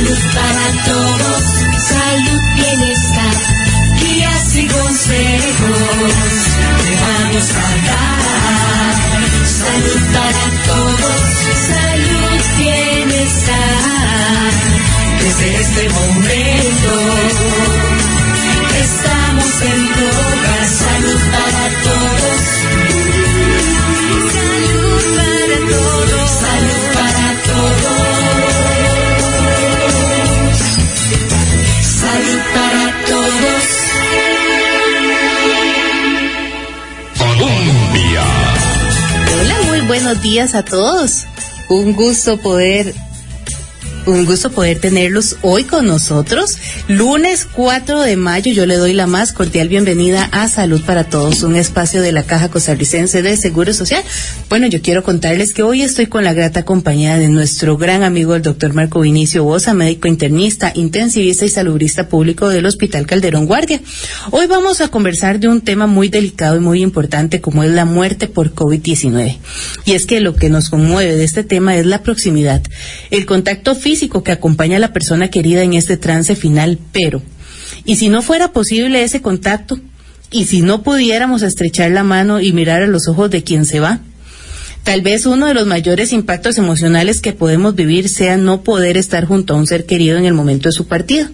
Salud para todos, salud, bienestar, guías y consejos te vamos a dar. Salud para todos, salud, bienestar, desde este momento buenos días a todos. Un gusto poder un gusto poder tenerlos hoy con nosotros. Lunes 4 de mayo, yo le doy la más cordial bienvenida a Salud para Todos, un espacio de la Caja Costarricense de Seguro Social. Bueno, yo quiero contarles que hoy estoy con la grata compañía de nuestro gran amigo, el doctor Marco Vinicio Bosa, médico internista, intensivista y salubrista público del Hospital Calderón Guardia. Hoy vamos a conversar de un tema muy delicado y muy importante como es la muerte por COVID-19. Y es que lo que nos conmueve de este tema es la proximidad, el contacto físico físico que acompaña a la persona querida en este trance final, pero, ¿y si no fuera posible ese contacto? ¿Y si no pudiéramos estrechar la mano y mirar a los ojos de quien se va? Tal vez uno de los mayores impactos emocionales que podemos vivir sea no poder estar junto a un ser querido en el momento de su partida.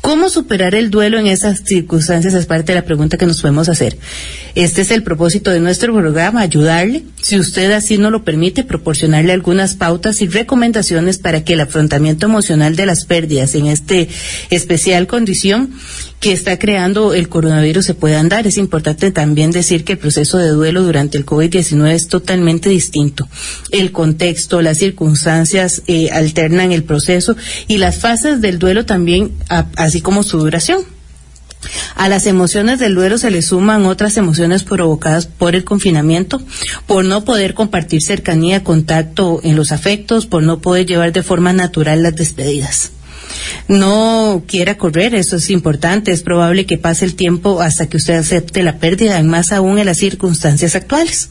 ¿Cómo superar el duelo en esas circunstancias? Es parte de la pregunta que nos podemos hacer. Este es el propósito de nuestro programa, ayudarle, si usted así no lo permite, proporcionarle algunas pautas y recomendaciones para que el afrontamiento emocional de las pérdidas en este especial condición que está creando el coronavirus se puedan dar. Es importante también decir que el proceso de duelo durante el COVID-19 es totalmente distinto. El contexto, las circunstancias eh, alternan el proceso y las fases del duelo también, a, así como su duración. A las emociones del duelo se le suman otras emociones provocadas por el confinamiento, por no poder compartir cercanía, contacto en los afectos, por no poder llevar de forma natural las despedidas no quiera correr, eso es importante, es probable que pase el tiempo hasta que usted acepte la pérdida, más aún en las circunstancias actuales.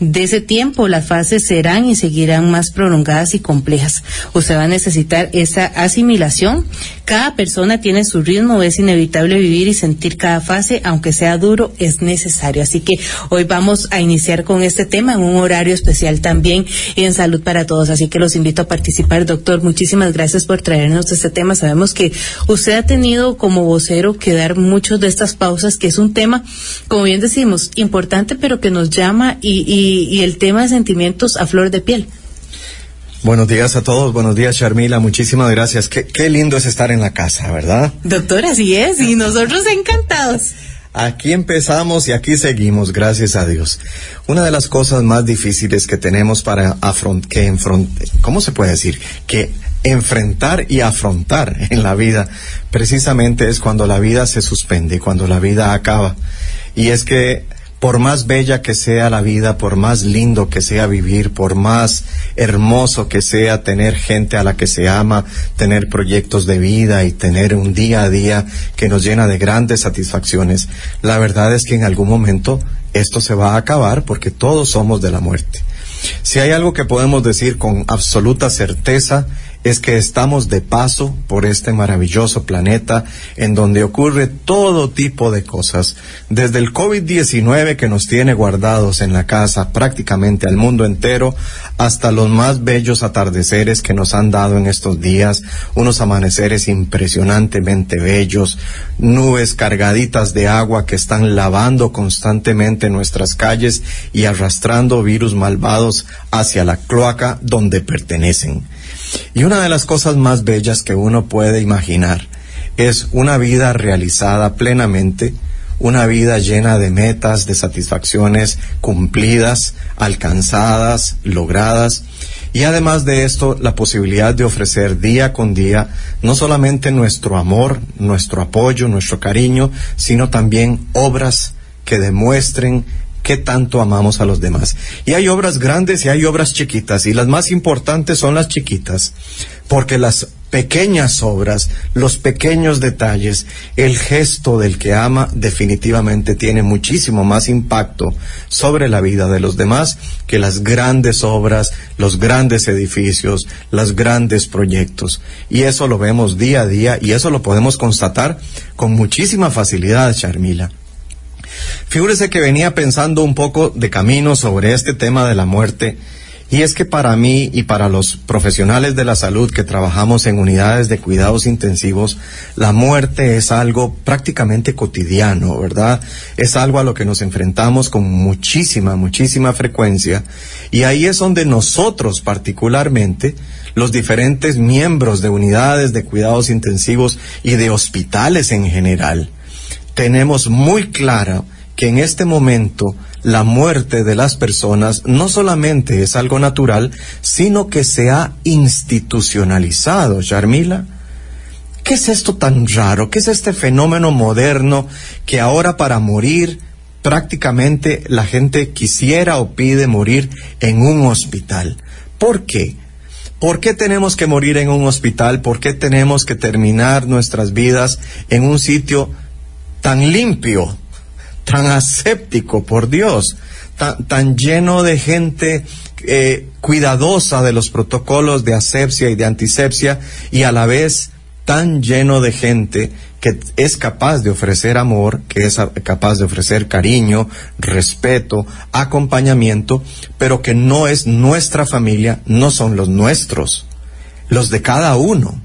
De ese tiempo las fases serán y seguirán más prolongadas y complejas. Usted va a necesitar esa asimilación. Cada persona tiene su ritmo, es inevitable vivir y sentir cada fase, aunque sea duro, es necesario. Así que hoy vamos a iniciar con este tema en un horario especial también en Salud para Todos. Así que los invito a participar, doctor. Muchísimas gracias por traernos este tema. Sabemos que usted ha tenido como vocero que dar muchas de estas pausas, que es un tema, como bien decimos, importante, pero que nos llama y, y, y el tema de sentimientos a flor de piel. Buenos días a todos, buenos días Charmila, muchísimas gracias. Qué, qué lindo es estar en la casa, ¿verdad? Doctor, así es, y nosotros encantados. Aquí empezamos y aquí seguimos, gracias a Dios. Una de las cosas más difíciles que tenemos para afrontar, que enfront ¿cómo se puede decir? Que enfrentar y afrontar en la vida precisamente es cuando la vida se suspende, cuando la vida acaba. Y es que por más bella que sea la vida, por más lindo que sea vivir, por más hermoso que sea tener gente a la que se ama, tener proyectos de vida y tener un día a día que nos llena de grandes satisfacciones, la verdad es que en algún momento esto se va a acabar porque todos somos de la muerte. Si hay algo que podemos decir con absoluta certeza es que estamos de paso por este maravilloso planeta en donde ocurre todo tipo de cosas, desde el COVID-19 que nos tiene guardados en la casa prácticamente al mundo entero, hasta los más bellos atardeceres que nos han dado en estos días, unos amaneceres impresionantemente bellos, nubes cargaditas de agua que están lavando constantemente nuestras calles y arrastrando virus malvados hacia la cloaca donde pertenecen. Y una de las cosas más bellas que uno puede imaginar es una vida realizada plenamente, una vida llena de metas, de satisfacciones cumplidas, alcanzadas, logradas, y además de esto, la posibilidad de ofrecer día con día no solamente nuestro amor, nuestro apoyo, nuestro cariño, sino también obras que demuestren qué tanto amamos a los demás. Y hay obras grandes y hay obras chiquitas, y las más importantes son las chiquitas, porque las pequeñas obras, los pequeños detalles, el gesto del que ama definitivamente tiene muchísimo más impacto sobre la vida de los demás que las grandes obras, los grandes edificios, los grandes proyectos. Y eso lo vemos día a día y eso lo podemos constatar con muchísima facilidad, Charmila. Figúrese que venía pensando un poco de camino sobre este tema de la muerte y es que para mí y para los profesionales de la salud que trabajamos en unidades de cuidados intensivos, la muerte es algo prácticamente cotidiano, ¿verdad? Es algo a lo que nos enfrentamos con muchísima, muchísima frecuencia. Y ahí es donde nosotros particularmente, los diferentes miembros de unidades de cuidados intensivos y de hospitales en general, tenemos muy claro que en este momento la muerte de las personas no solamente es algo natural, sino que se ha institucionalizado, Charmila. ¿Qué es esto tan raro? ¿Qué es este fenómeno moderno que ahora para morir prácticamente la gente quisiera o pide morir en un hospital? ¿Por qué? ¿Por qué tenemos que morir en un hospital? ¿Por qué tenemos que terminar nuestras vidas en un sitio tan limpio, tan aséptico, por Dios, tan, lleno de gente eh, cuidadosa de los protocolos de asepsia y de antisepsia y a la vez tan lleno de gente que es capaz de ofrecer amor, que es capaz de ofrecer cariño, respeto, acompañamiento, pero que no es nuestra familia, no son los nuestros, los de cada uno.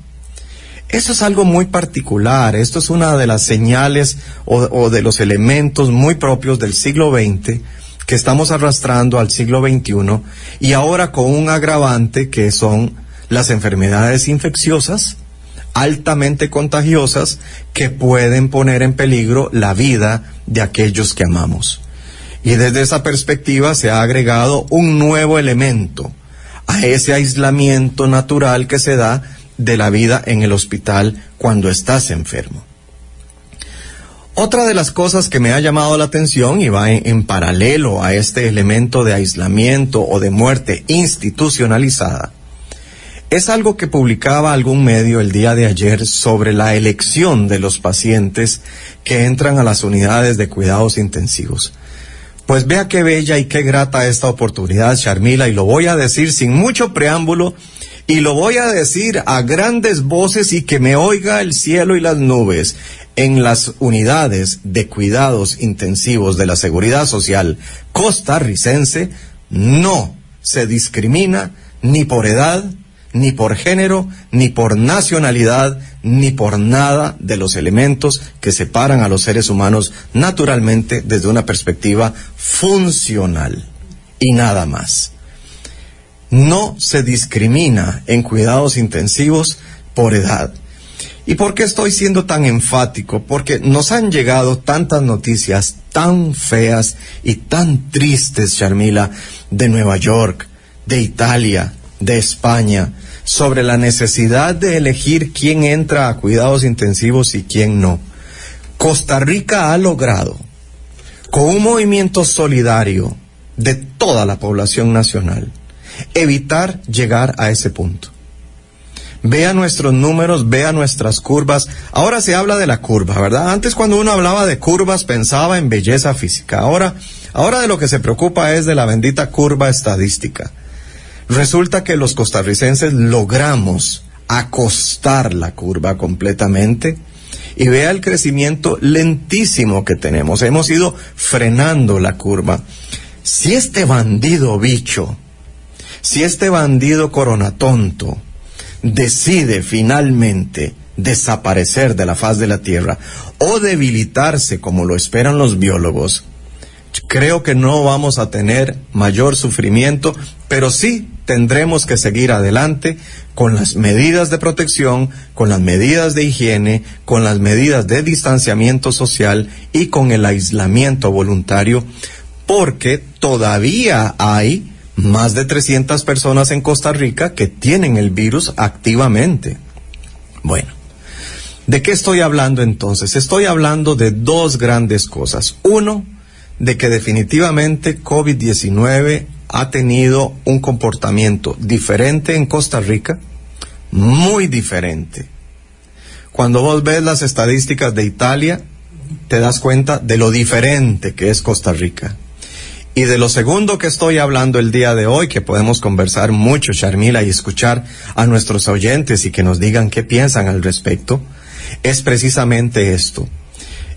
Eso es algo muy particular, esto es una de las señales o, de los elementos muy propios del siglo XX que estamos arrastrando al siglo XXI y ahora con un agravante que son las enfermedades infecciosas altamente contagiosas que pueden poner en peligro la vida de aquellos que amamos. Y desde esa perspectiva se ha agregado un nuevo elemento a ese aislamiento natural que se da de la vida en el hospital cuando estás enfermo. Otra de las cosas que me ha llamado la atención y va en, paralelo a este elemento de aislamiento o de muerte institucionalizada es algo que publicaba algún medio el día de ayer sobre la elección de los pacientes que entran a las unidades de cuidados intensivos. Pues vea qué bella y qué grata esta oportunidad, Charmila, y lo voy a decir sin mucho preámbulo y lo voy a decir a grandes voces y que me oiga el cielo y las nubes. En las unidades de cuidados intensivos de la seguridad social costarricense no se discrimina ni por edad, ni por género, ni por nacionalidad, ni por nada de los elementos que separan a los seres humanos naturalmente desde una perspectiva funcional. Y nada más no se discrimina en cuidados intensivos por edad. ¿Y por qué estoy siendo tan enfático? Porque nos han llegado tantas noticias tan feas y tan tristes, Charmila, de Nueva York, de Italia, de España, sobre la necesidad de elegir quién entra a cuidados intensivos y quién no. Costa Rica ha logrado, con un movimiento solidario de toda la población nacional, evitar llegar a ese punto. Vea nuestros números, vea nuestras curvas. Ahora se habla de la curva, ¿verdad? Antes cuando uno hablaba de curvas pensaba en belleza física. Ahora, ahora de lo que se preocupa es de la bendita curva estadística. Resulta que los costarricenses logramos acostar la curva completamente y vea el crecimiento lentísimo que tenemos. Hemos ido frenando la curva. Si este bandido bicho si este bandido coronatonto decide finalmente desaparecer de la faz de la Tierra o debilitarse como lo esperan los biólogos, creo que no vamos a tener mayor sufrimiento, pero sí tendremos que seguir adelante con las medidas de protección, con las medidas de higiene, con las medidas de distanciamiento social y con el aislamiento voluntario, porque todavía hay más de 300 personas en Costa Rica que tienen el virus activamente. Bueno, ¿de qué estoy hablando entonces? Estoy hablando de dos grandes cosas. Uno, de que definitivamente COVID-19 ha tenido un comportamiento diferente en Costa Rica, muy diferente. Cuando vos ves las estadísticas de Italia, te das cuenta de lo diferente que es Costa Rica. Y de lo segundo que estoy hablando el día de hoy, que podemos conversar mucho, Charmila, y escuchar a nuestros oyentes y que nos digan qué piensan al respecto, es precisamente esto.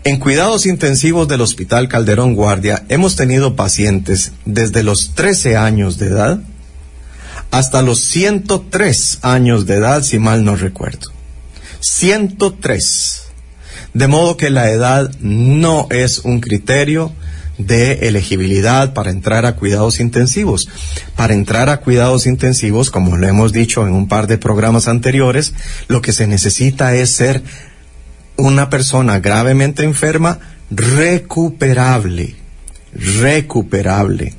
En cuidados intensivos del Hospital Calderón Guardia hemos tenido pacientes desde los 13 años de edad hasta los 103 años de edad, si mal no recuerdo. 103. De modo que la edad no es un criterio de elegibilidad para entrar a cuidados intensivos. Para entrar a cuidados intensivos, como lo hemos dicho en un par de programas anteriores, lo que se necesita es ser una persona gravemente enferma recuperable. Recuperable.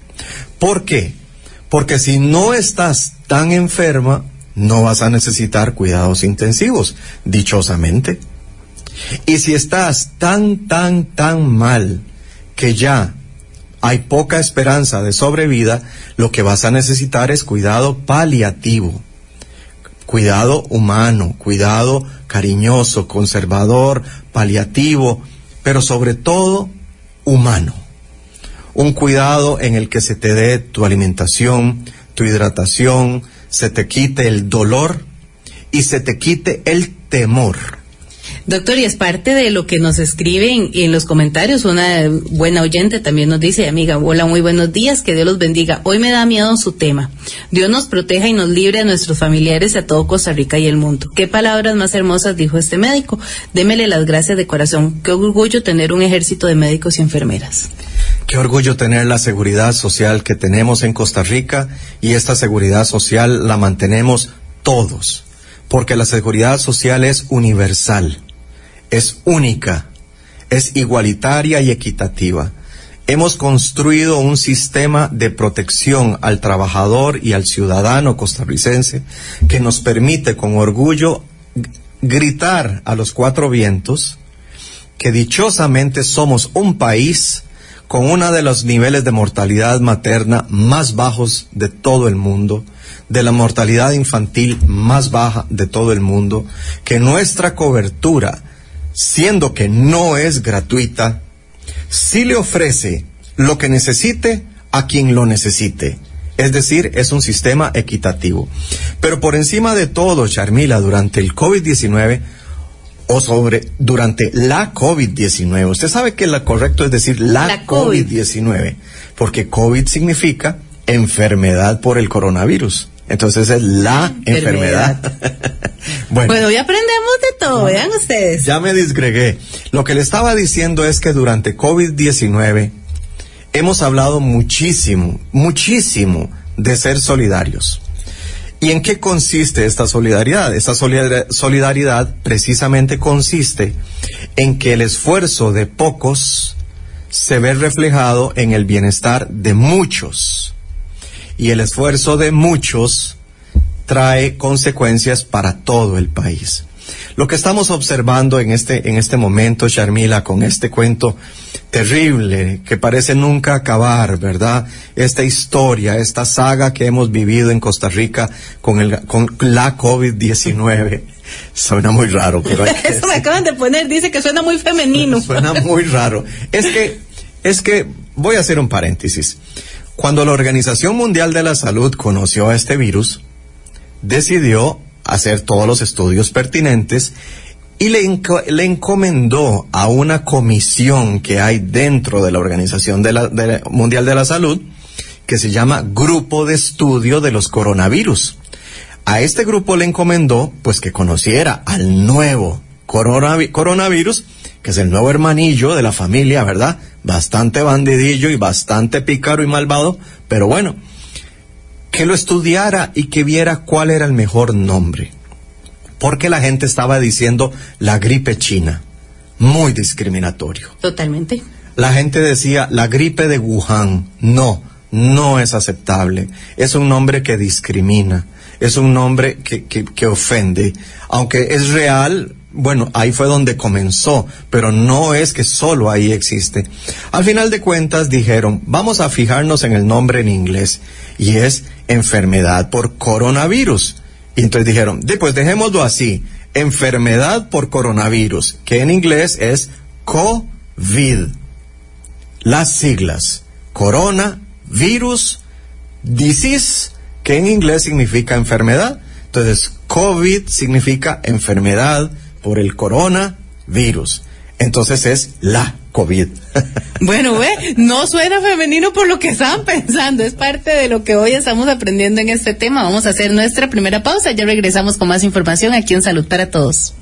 ¿Por qué? Porque si no estás tan enferma, no vas a necesitar cuidados intensivos, dichosamente. Y si estás tan, tan, tan mal que ya hay poca esperanza de sobrevida, lo que vas a necesitar es cuidado paliativo, cuidado humano, cuidado cariñoso, conservador, paliativo, pero sobre todo humano. Un cuidado en el que se te dé tu alimentación, tu hidratación, se te quite el dolor y se te quite el temor. Doctor, y es parte de lo que nos escriben en los comentarios. Una buena oyente también nos dice, amiga, hola, muy buenos días, que Dios los bendiga. Hoy me da miedo su tema. Dios nos proteja y nos libre a nuestros familiares y a todo Costa Rica y el mundo. Qué palabras más hermosas dijo este médico. Démele las gracias de corazón. Qué orgullo tener un ejército de médicos y enfermeras. Qué orgullo tener la seguridad social que tenemos en Costa Rica y esta seguridad social la mantenemos todos, porque la seguridad social es universal, es única, es igualitaria y equitativa. Hemos construido un sistema de protección al trabajador y al ciudadano costarricense que nos permite con orgullo gritar a los cuatro vientos que dichosamente somos un país con uno de los niveles de mortalidad materna más bajos de todo el mundo, de la mortalidad infantil más baja de todo el mundo, que nuestra cobertura, siendo que no es gratuita, sí le ofrece lo que necesite a quien lo necesite. Es decir, es un sistema equitativo. Pero por encima de todo, Charmila, durante el COVID-19, o sobre durante la COVID-19. Usted sabe que lo correcto es decir la, La COVID. COVID-19, porque COVID significa enfermedad por el coronavirus. Entonces es la enfermedad. Enfermedad. bueno, Bueno, hoy aprendemos de todo, vean ustedes. ya me disgregué. Lo que le estaba diciendo es que durante COVID-19 hemos hablado muchísimo, muchísimo de ser solidarios. ¿Y en qué consiste esta solidaridad? Esta solidar- solidaridad precisamente consiste en que el esfuerzo de pocos se ve reflejado en el bienestar de muchos. Y el esfuerzo de muchos trae consecuencias para todo el país. Lo que estamos observando en este, en este momento, Sharmila, con este cuento terrible que parece nunca acabar, ¿verdad? Esta historia, esta saga que hemos vivido en Costa Rica con, el, con la COVID-19. Suena muy raro, pero hay que Eso me acaban de poner, dice que suena muy femenino. Suena muy raro. Es que, es que, voy a hacer un paréntesis. Cuando la Organización Mundial de la Salud conoció a este virus, decidió hacer todos los estudios pertinentes y le, enco- le encomendó a una comisión que hay dentro de la Organización Mundial de la Salud, que se llama Grupo de Estudio de los Coronavirus. A este grupo le encomendó, pues, que conociera al nuevo coronavi- coronavirus, que es el nuevo hermanillo de la familia, ¿verdad? Bastante bandidillo y bastante pícaro y malvado, pero bueno, que lo estudiara y que viera cuál era el mejor nombre. Porque la gente estaba diciendo la gripe china, muy discriminatorio. Totalmente. La gente decía la gripe de Wuhan. No, no es aceptable. Es un nombre que discrimina. Es un nombre que, que, que ofende. Aunque es real, bueno, ahí fue donde comenzó, pero no es que solo ahí existe. Al final de cuentas dijeron, vamos a fijarnos en el nombre en inglés, y es enfermedad por coronavirus. Y entonces dijeron, pues dejémoslo así, enfermedad por coronavirus, que en inglés es COVID. Las siglas, coronavirus, disease, que en inglés significa enfermedad. Entonces, COVID significa enfermedad por el coronavirus. Entonces es la COVID. Bueno, ve, no suena femenino por lo que estaban pensando, es parte de lo que hoy estamos aprendiendo en este tema. Vamos a hacer nuestra primera pausa, ya regresamos con más información aquí en Salud para Todos.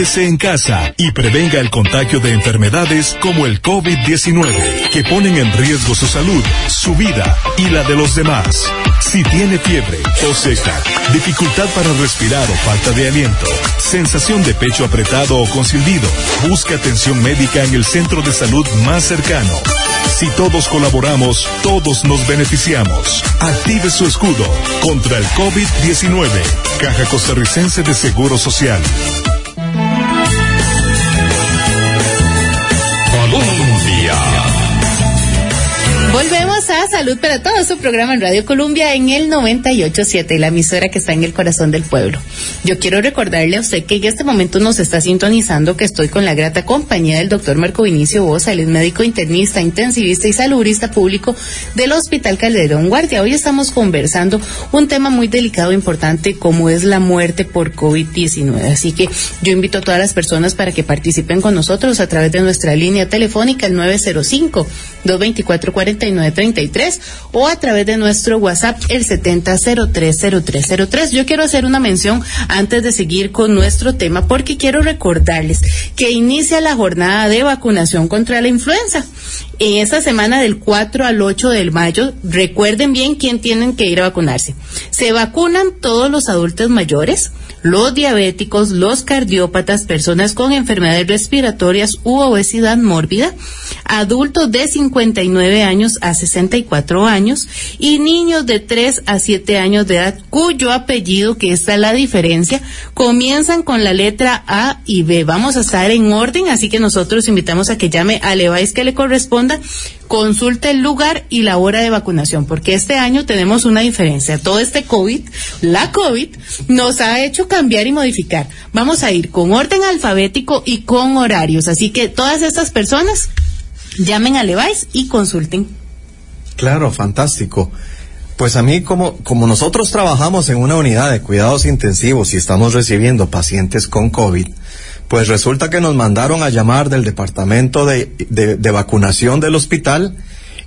En casa y prevenga el contagio de enfermedades como el COVID-19, que ponen en riesgo su salud, su vida y la de los demás. Si tiene fiebre, tos seca, dificultad para respirar o falta de aliento, sensación de pecho apretado o con silbido, busque atención médica en el centro de salud más cercano. Si todos colaboramos, todos nos beneficiamos. Active su escudo contra el COVID-19. Caja Costarricense de Seguro Social. Volvemos a Salud para Todos, su programa en Radio Colombia en el 98.7, la emisora que está en el corazón del pueblo. Yo quiero recordarle a usted que en este momento nos está sintonizando que estoy con la grata compañía del doctor Marco Vinicio Bosa, él médico internista, intensivista y saludista público del Hospital Calderón Guardia. Hoy estamos conversando un tema muy delicado e importante como es la muerte por COVID-19. Así que yo invito a todas las personas para que participen con nosotros a través de nuestra línea telefónica el 905 224 4933 o a través de nuestro WhatsApp el 70030303. Yo quiero hacer una mención antes de seguir con nuestro tema porque quiero recordarles que inicia la jornada de vacunación contra la influenza. En esta semana del 4 al 8 de mayo, recuerden bien quién tienen que ir a vacunarse. Se vacunan todos los adultos mayores, los diabéticos, los cardiópatas, personas con enfermedades respiratorias u obesidad mórbida, adultos de 59 años a 64 años y niños de 3 a 7 años de edad cuyo apellido, que está la diferencia, comienzan con la letra A y B. Vamos a estar en orden, así que nosotros invitamos a que llame al EVAIS que le corresponda, consulte el lugar y la hora de vacunación, porque este año tenemos una diferencia. Todo este COVID, la COVID, nos ha hecho cambiar y modificar. Vamos a ir con orden alfabético y con horarios. Así que todas estas personas llamen a Levi's y consulten. Claro, fantástico. Pues a mí, como, como nosotros trabajamos en una unidad de cuidados intensivos y estamos recibiendo pacientes con COVID, pues resulta que nos mandaron a llamar del departamento de, de, de vacunación del hospital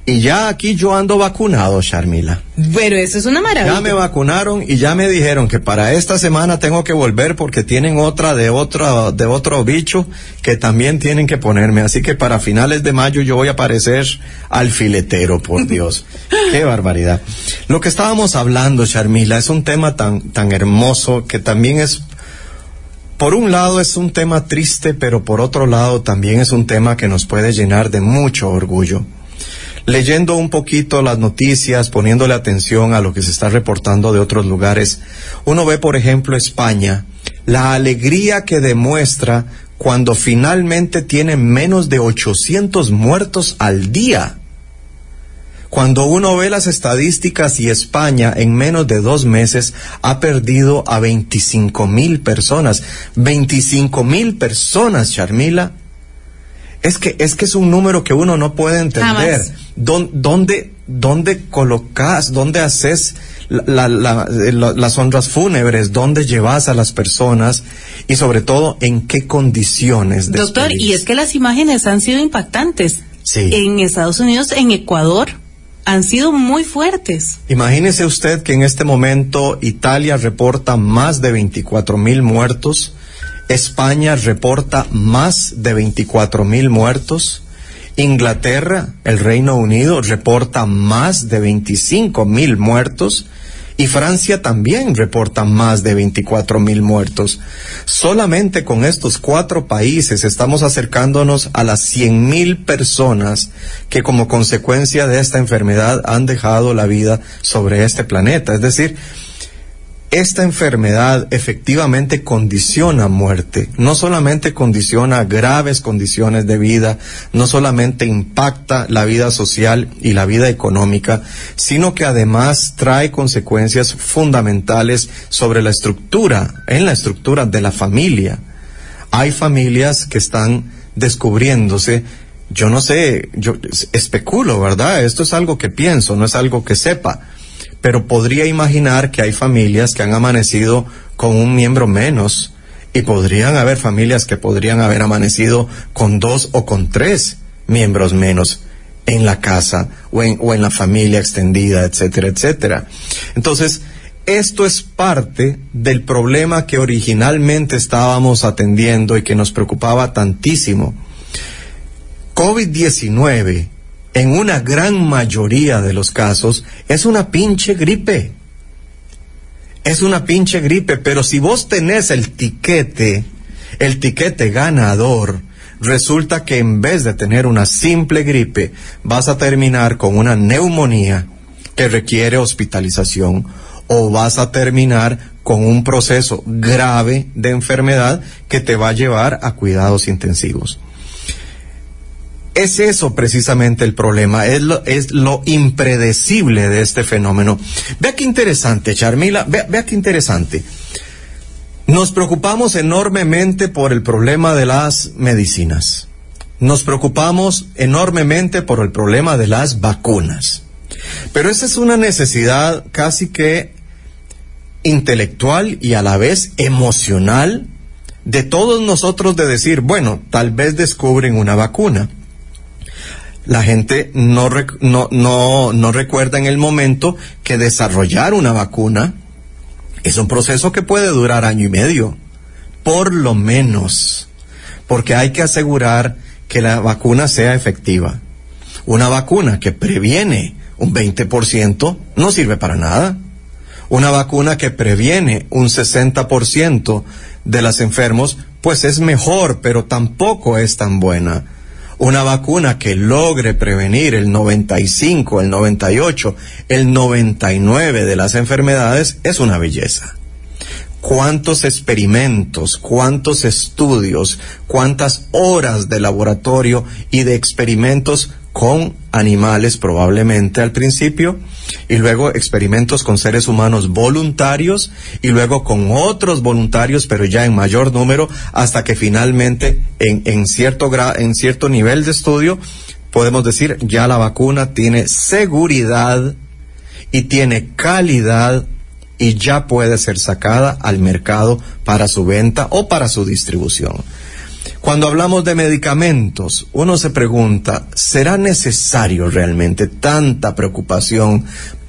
y ya aquí yo ando vacunado, Charmila. Bueno, eso es una maravilla. Ya me vacunaron y ya me dijeron que para esta semana tengo que volver porque tienen otra de otra de otro bicho que también tienen que ponerme. Así que para finales de mayo yo voy a aparecer alfiletero, por Dios. Qué barbaridad. Lo que estábamos hablando, Charmila, es un tema tan tan hermoso que también es por un lado es un tema triste, pero por otro lado también es un tema que nos puede llenar de mucho orgullo leyendo un poquito las noticias, poniéndole atención a lo que se está reportando de otros lugares, uno ve, por ejemplo, España, la alegría que demuestra cuando finalmente tiene menos de 800 muertos al día. Cuando uno ve las estadísticas y España en menos de dos meses ha perdido a 25 mil personas, 25 mil personas, Charmila, es que, es que es un número que uno no puede entender. ¿Dónde, dónde colocas, dónde haces la, la, la, las honras fúnebres, dónde llevas a las personas y sobre todo en qué condiciones. Doctor, y es que las imágenes han sido impactantes. Sí. En Estados Unidos, en Ecuador, han sido muy fuertes. Imagínese usted que en este momento Italia reporta más de 24 mil muertos, España reporta más de 24 mil muertos. Inglaterra, el Reino Unido, reporta más de 25 mil muertos. Y Francia también reporta más de 24 mil muertos. Solamente con estos cuatro países estamos acercándonos a las 100 mil personas que como consecuencia de esta enfermedad han dejado la vida sobre este planeta. Es decir, esta enfermedad efectivamente condiciona muerte, no solamente condiciona graves condiciones de vida, no solamente impacta la vida social y la vida económica, sino que además trae consecuencias fundamentales sobre la estructura, en la estructura de la familia. Hay familias que están descubriéndose yo no sé, yo especulo, ¿verdad? Esto es algo que pienso, no es algo que sepa pero podría imaginar que hay familias que han amanecido con un miembro menos y podrían haber familias que podrían haber amanecido con dos o con tres miembros menos en la casa o en, la familia extendida, etcétera, etcétera. Entonces, esto es parte del problema que originalmente estábamos atendiendo y que nos preocupaba tantísimo. COVID-19 en una gran mayoría de los casos, es una pinche gripe. Es una pinche gripe, pero si vos tenés el tiquete, el tiquete ganador, resulta que en vez de tener una simple gripe, vas a terminar con una neumonía que requiere hospitalización o vas a terminar con un proceso grave de enfermedad que te va a llevar a cuidados intensivos. Es eso precisamente el problema, es lo, es lo impredecible de este fenómeno. Vea qué interesante, Charmila, vea, vea qué interesante. Nos preocupamos enormemente por el problema de las medicinas. Nos preocupamos enormemente por el problema de las vacunas. Pero esa es una necesidad casi que intelectual y a la vez emocional de todos nosotros de decir, bueno, tal vez descubren una vacuna la gente no, no, no, no recuerda en el momento que desarrollar una vacuna es un proceso que puede durar año y medio, por lo menos, porque hay que asegurar que la vacuna sea efectiva. Una vacuna que previene un 20% no sirve para nada. Una vacuna que previene un 60% de los enfermos, pues es mejor, pero tampoco es tan buena una vacuna que logre prevenir el 95, el 98, el 99 de las enfermedades es una belleza. ¿Cuántos experimentos, cuántos estudios, cuántas horas de laboratorio y de experimentos con animales probablemente al principio y luego experimentos con seres humanos voluntarios y luego con otros voluntarios pero ya en mayor número hasta que finalmente en, en cierto en cierto nivel de estudio podemos decir ya la vacuna tiene seguridad y tiene calidad y ya puede ser sacada al mercado para su venta o para su distribución. Cuando hablamos de medicamentos, uno se pregunta, ¿será necesario realmente tanta preocupación,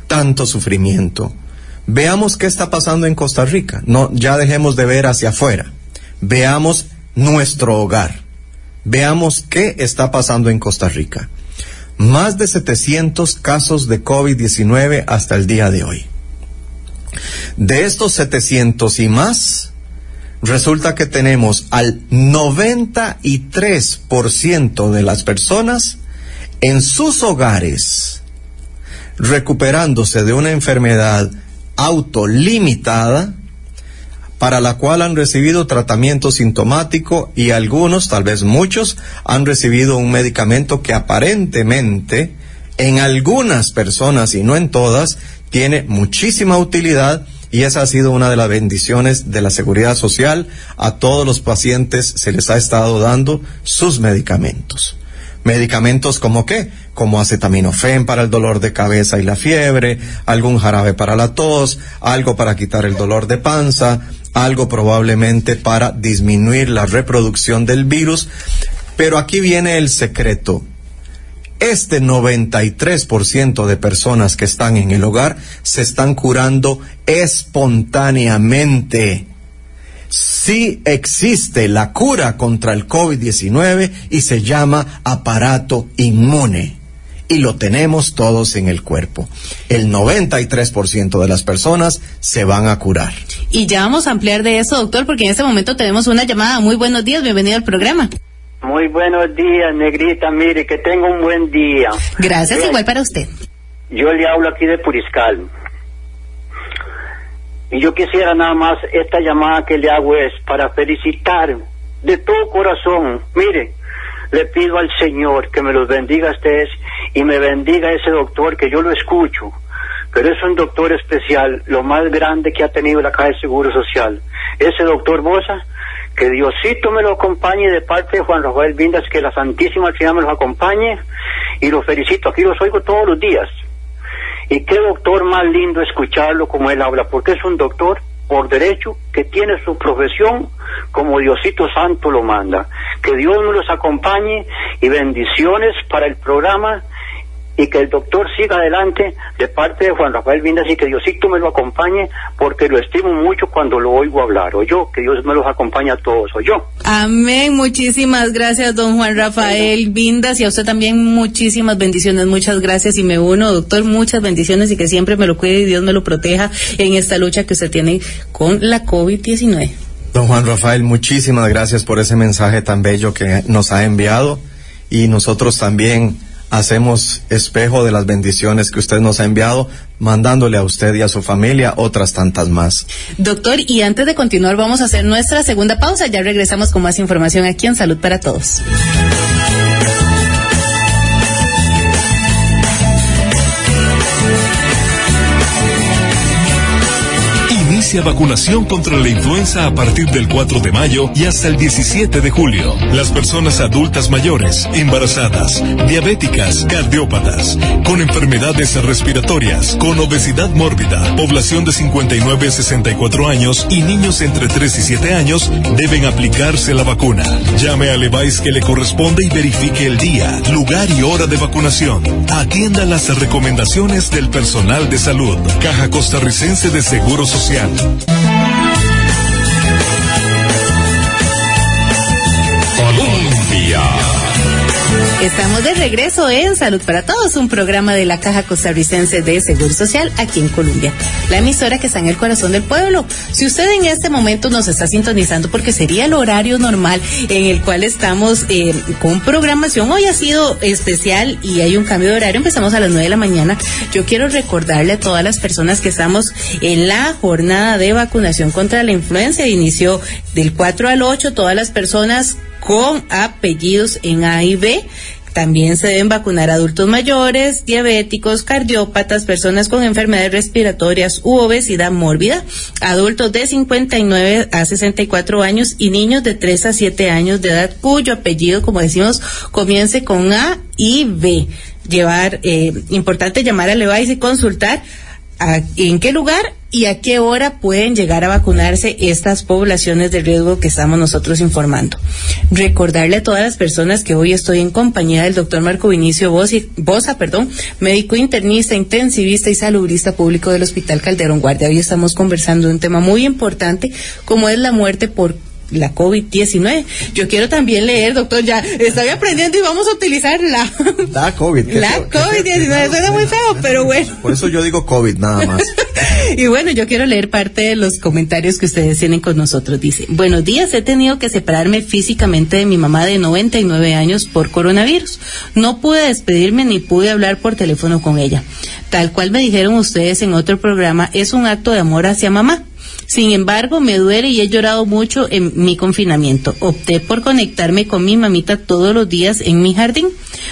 tanto sufrimiento? Veamos qué está pasando en Costa Rica. No, ya dejemos de ver hacia afuera. Veamos nuestro hogar. Veamos qué está pasando en Costa Rica. Más de 700 casos de COVID-19 hasta el día de hoy. De estos 700 y más, resulta que tenemos al 93% de las personas en sus hogares recuperándose de una enfermedad autolimitada para la cual han recibido tratamiento sintomático y algunos, tal vez muchos, han recibido un medicamento que aparentemente en algunas personas y no en todas tiene muchísima utilidad y esa ha sido una de las bendiciones de la seguridad social. A todos los pacientes se les ha estado dando sus medicamentos. Medicamentos como qué? Como acetaminofén para el dolor de cabeza y la fiebre, algún jarabe para la tos, algo para quitar el dolor de panza, algo probablemente para disminuir la reproducción del virus. Pero aquí viene el secreto este 93% de personas que están en el hogar se están curando espontáneamente. Sí existe la cura contra el COVID-19 y se llama aparato inmune. y lo tenemos todos en el cuerpo. El 93% de las personas se van a curar. Y ya vamos a ampliar de eso, doctor, porque en este momento tenemos una llamada. Muy buenos días, bienvenido al programa. Muy buenos días, negrita. Mire, que tenga un buen día. Gracias, Bien. igual para usted. Yo le hablo aquí de Puriscal. Y yo quisiera nada más, esta llamada que le hago es para felicitar de todo corazón. Mire, le pido al Señor que me los bendiga a ustedes y me bendiga ese doctor que yo lo escucho. Pero es un doctor especial, lo más grande que ha tenido la Caja de Seguro Social. Ese doctor Bosa, que Diosito me lo acompañe de parte de Juan Rafael Vindas, que la Santísima Trinidad me los acompañe y lo felicito. Aquí los oigo todos los días. Y qué doctor más lindo escucharlo como él habla, porque es un doctor por derecho que tiene su profesión como Diosito Santo lo manda. Que Dios me los acompañe y bendiciones para el programa y que el doctor siga adelante de parte de Juan Rafael Vindas y que Diosito me lo acompañe porque lo estimo mucho cuando lo oigo hablar. O yo, que Dios me los acompañe a todos. O yo. Amén, muchísimas gracias, don Juan Rafael Vindas, y a usted también muchísimas bendiciones, muchas gracias, y me uno, doctor, muchas bendiciones y que siempre me lo cuide y Dios me lo proteja en esta lucha que usted tiene con la COVID-19. Don Juan Rafael, muchísimas gracias por ese mensaje tan bello que nos ha enviado y nosotros también hacemos espejo de las bendiciones que usted nos ha enviado, mandándole a usted y a su familia otras tantas más. Doctor, y antes de continuar vamos a hacer nuestra segunda pausa, ya regresamos con más información aquí en Salud para Todos. Vacunación contra la influenza a partir del 4 de mayo y hasta el 17 de julio. Las personas adultas mayores, embarazadas, diabéticas, cardiópatas, con enfermedades respiratorias, con obesidad mórbida, población de 59 a 64 años y niños entre 3 y 7 años deben aplicarse la vacuna. Llame al EVAIS que le corresponde y verifique el día, lugar y hora de vacunación. Atienda las recomendaciones del personal de salud. Caja Costarricense de Seguro Social. Música Estamos de regreso en Salud para Todos, un programa de la Caja Costarricense de Seguro Social aquí en Colombia, la emisora que está en el corazón del pueblo. Si usted en este momento nos está sintonizando, porque sería el horario normal en el cual estamos eh, con programación, hoy ha sido especial y hay un cambio de horario, empezamos a las 9 de la mañana. Yo quiero recordarle a todas las personas que estamos en la jornada de vacunación contra la influenza, inició del 4 al 8, todas las personas con apellidos en A y B. También se deben vacunar adultos mayores, diabéticos, cardiópatas, personas con enfermedades respiratorias u obesidad mórbida, adultos de 59 a 64 años y niños de 3 a 7 años de edad cuyo apellido, como decimos, comience con A y B. Llevar, eh, importante llamar al EVAIS y consultar en qué lugar y a qué hora pueden llegar a vacunarse estas poblaciones de riesgo que estamos nosotros informando. Recordarle a todas las personas que hoy estoy en compañía del doctor Marco Vinicio Bosa, perdón, médico internista, intensivista y salubrista público del Hospital Calderón Guardia. Hoy estamos conversando de un tema muy importante como es la muerte por la COVID-19. Yo quiero también leer, doctor, ya estoy aprendiendo y vamos a utilizar la, La COVID. la feo, qué COVID-19. feo. Suena muy feo, pero bueno. Por eso yo digo COVID nada más. Y bueno, yo quiero leer parte de los comentarios que ustedes tienen con nosotros. Dice, buenos días, he tenido que separarme físicamente de mi mamá de 99 años por coronavirus. No pude despedirme ni pude hablar por teléfono con ella. Tal cual me dijeron ustedes en otro programa, es un acto de amor hacia mamá. Sin embargo, me duele y he llorado mucho en mi confinamiento. Opté por conectarme con mi mamita todos los días en mi jardín.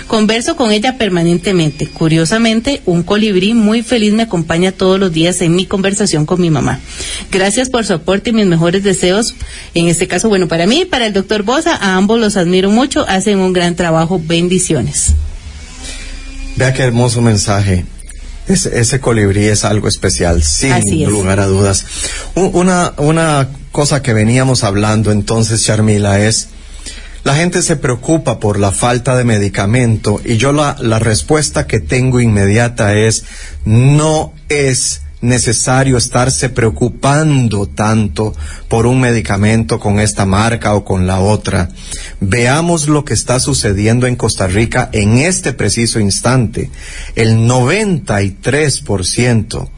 Converso con ella permanentemente. Curiosamente, un colibrí muy feliz me acompaña todos los días en mi conversación con mi mamá. Gracias por su aporte y mis mejores deseos. En este caso, bueno, para mí y para el doctor Bosa, a ambos los admiro mucho. Hacen un gran trabajo. Bendiciones. Vea qué hermoso mensaje. Ese, ese colibrí es algo especial, sin Así es. lugar a dudas. Una, una cosa que veníamos hablando entonces, Charmila, es la gente se preocupa por la falta de medicamento y yo la, la respuesta que tengo inmediata es no es necesario estarse preocupando tanto por un medicamento con esta marca o con la otra. Veamos lo que está sucediendo en Costa Rica en este preciso instante. El 93%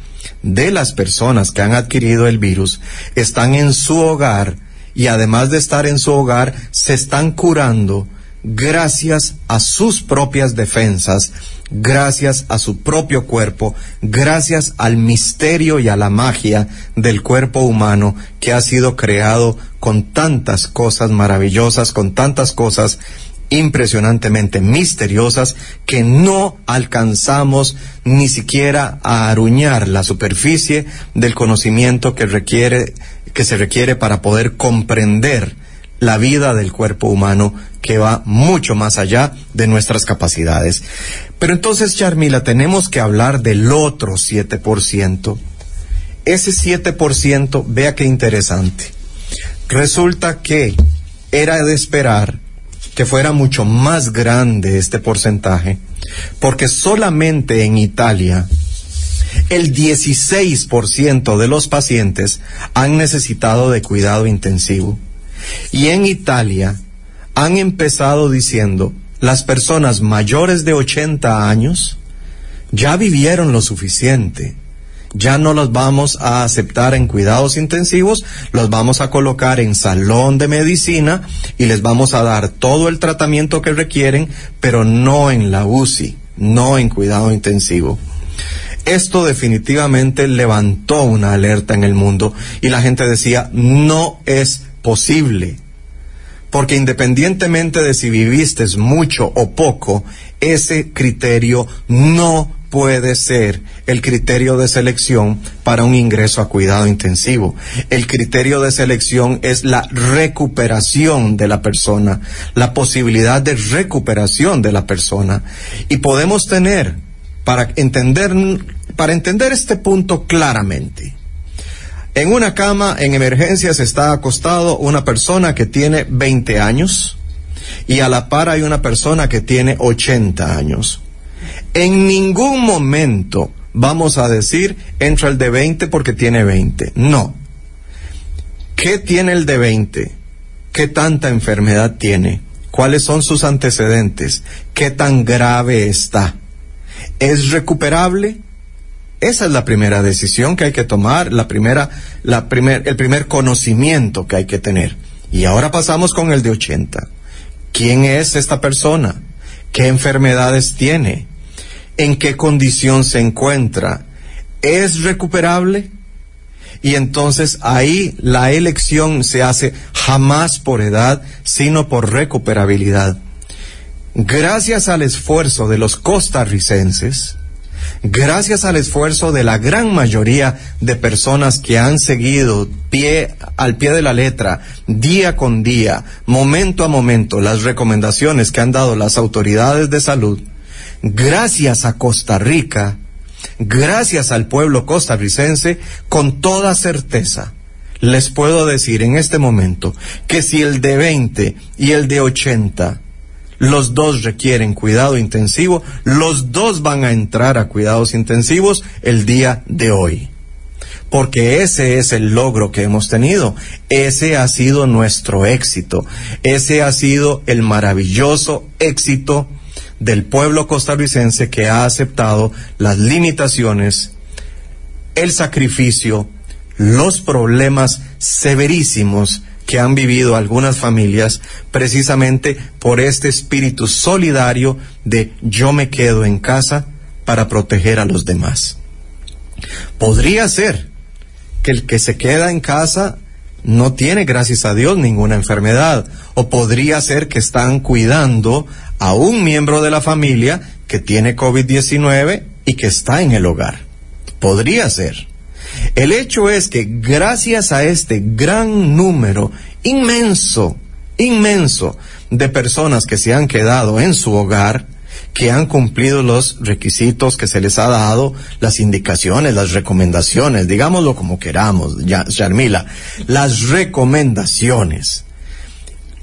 de las personas que han adquirido el virus están en su hogar y además de estar en su hogar, se están curando gracias a sus propias defensas, gracias a su propio cuerpo, gracias al misterio y a la magia del cuerpo humano que ha sido creado con tantas cosas maravillosas, con tantas cosas impresionantemente misteriosas que no alcanzamos ni siquiera a aruñar la superficie del conocimiento que requiere que se requiere para poder comprender la vida del cuerpo humano que va mucho más allá de nuestras capacidades. Pero entonces, Charmila, tenemos que hablar del otro 7%. Ese 7%, vea qué interesante. Resulta que era de esperar que fuera mucho más grande este porcentaje, porque solamente en Italia el 16% de los pacientes han necesitado de cuidado intensivo. Y en Italia han empezado diciendo, las personas mayores de 80 años ya vivieron lo suficiente. Ya no los vamos a aceptar en cuidados intensivos, los vamos a colocar en salón de medicina y les vamos a dar todo el tratamiento que requieren, pero no en la UCI, no en cuidado intensivo. Esto definitivamente levantó una alerta en el mundo y la gente decía, no es posible. Porque independientemente de si viviste mucho o poco, ese criterio no puede ser el criterio de selección para un ingreso a cuidado intensivo. El criterio de selección es la recuperación de la persona, la posibilidad de recuperación de la persona. Y podemos tener, para entender, para entender este punto claramente, en una cama en emergencias está acostado una persona que tiene 20 años y a la par hay una persona que tiene 80 años. En ningún momento vamos a decir entra el de 20 porque tiene 20. No. ¿Qué tiene el de 20? ¿Qué tanta enfermedad tiene? ¿Cuáles son sus antecedentes? ¿Qué tan grave está? ¿Es recuperable? Esa es la primera decisión que hay que tomar, la primera, la primer, el primer conocimiento que hay que tener. Y ahora pasamos con el de 80. ¿Quién es esta persona? ¿Qué enfermedades tiene? ¿En qué condición se encuentra? ¿Es recuperable? Y entonces ahí la elección se hace jamás por edad, sino por recuperabilidad. Gracias al esfuerzo de los costarricenses, gracias al esfuerzo de la gran mayoría de personas que han seguido pie al pie de la letra, día con día, momento a momento, las recomendaciones que han dado las autoridades de salud, gracias a Costa Rica, gracias al pueblo costarricense, con toda certeza, les puedo decir en este momento que si el de 20 y el de 80 los dos requieren cuidado intensivo, los dos van a entrar a cuidados intensivos el día de hoy. Porque ese es el logro que hemos tenido, ese ha sido nuestro éxito, ese ha sido el maravilloso éxito del pueblo costarricense que ha aceptado las limitaciones, el sacrificio, los problemas severísimos que han vivido algunas familias precisamente por este espíritu solidario de yo me quedo en casa para proteger a los demás. Podría ser que el que se queda en casa no tiene, gracias a Dios, ninguna enfermedad. O podría ser que están cuidando a un miembro de la familia que tiene COVID-19 y que está en el hogar. Podría ser. El hecho es que gracias a este gran número inmenso, inmenso de personas que se han quedado en su hogar, que han cumplido los requisitos que se les ha dado, las indicaciones, las recomendaciones, digámoslo como queramos, ya, Sharmila, las recomendaciones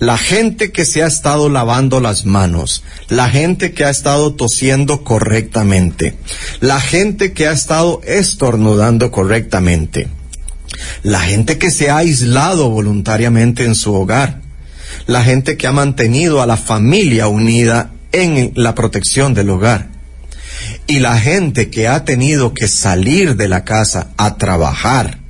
la gente que se ha estado lavando las manos, la gente que ha estado tosiendo correctamente, la gente que ha estado estornudando correctamente, la gente que se ha aislado voluntariamente en su hogar, la gente que ha mantenido a la familia unida en la protección del hogar y la gente que ha tenido que salir de la casa a trabajar,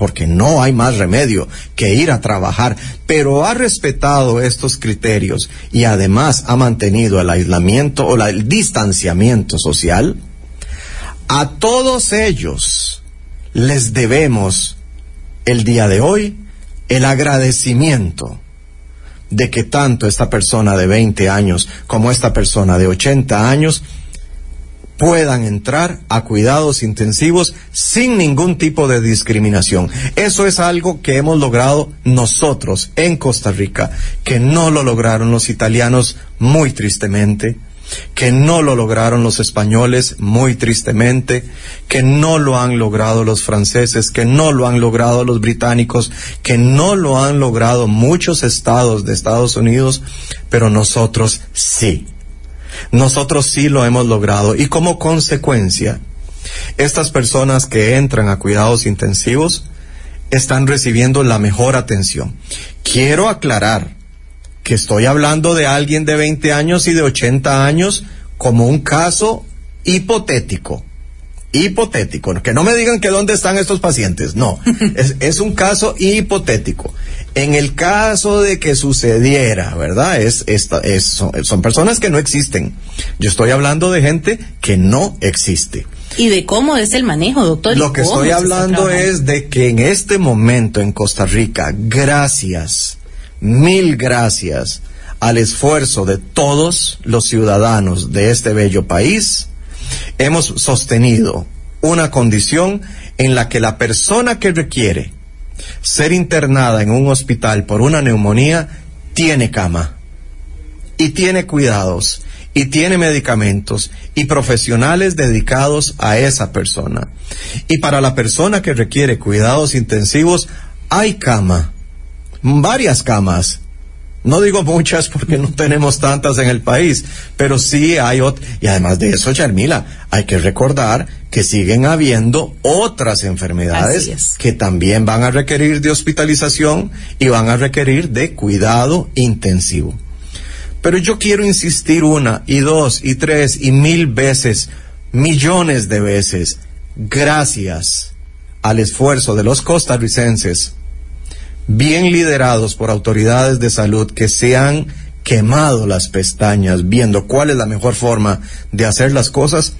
porque no hay más remedio que ir a trabajar, pero ha respetado estos criterios y además ha mantenido el aislamiento o el distanciamiento social, a todos ellos les debemos el día de hoy el agradecimiento de que tanto esta persona de 20 años como esta persona de 80 años puedan entrar a cuidados intensivos sin ningún tipo de discriminación. Eso es algo que hemos logrado nosotros en Costa Rica, que no lo lograron los italianos muy tristemente, que no lo lograron los españoles muy tristemente, que no lo han logrado los franceses, que no lo han logrado los británicos, que no lo han logrado muchos estados de Estados Unidos, pero nosotros sí. Nosotros sí lo hemos logrado y como consecuencia, estas personas que entran a cuidados intensivos están recibiendo la mejor atención. Quiero aclarar que estoy hablando de alguien de 20 años y de 80 años como un caso hipotético. Hipotético, que no me digan que dónde están estos pacientes, no, es, es un caso hipotético. En el caso de que sucediera, ¿verdad? Es, esta, es, son, son personas que no existen. Yo estoy hablando de gente que no existe. Y de cómo es el manejo, doctor. Lo que estoy hablando es de que en este momento en Costa Rica, gracias, mil gracias al esfuerzo de todos los ciudadanos de este bello país, hemos sostenido una condición en la que la persona que requiere ser internada en un hospital por una neumonía tiene cama y tiene cuidados y tiene medicamentos y profesionales dedicados a esa persona. Y para la persona que requiere cuidados intensivos, hay cama, varias camas. No digo muchas porque no tenemos tantas en el país, pero sí hay otras. Y además de eso, Charmila, hay que recordar que siguen habiendo otras enfermedades es. que también van a requerir de hospitalización y van a requerir de cuidado intensivo. Pero yo quiero insistir una y dos y tres y mil veces, millones de veces, gracias al esfuerzo de los costarricenses, bien liderados por autoridades de salud que se han quemado las pestañas viendo cuál es la mejor forma de hacer las cosas,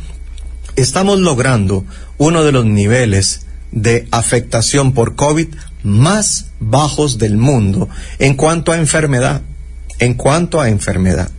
estamos logrando uno de los niveles de afectación por COVID más bajos del mundo en cuanto a enfermedad. En cuanto a enfermedad.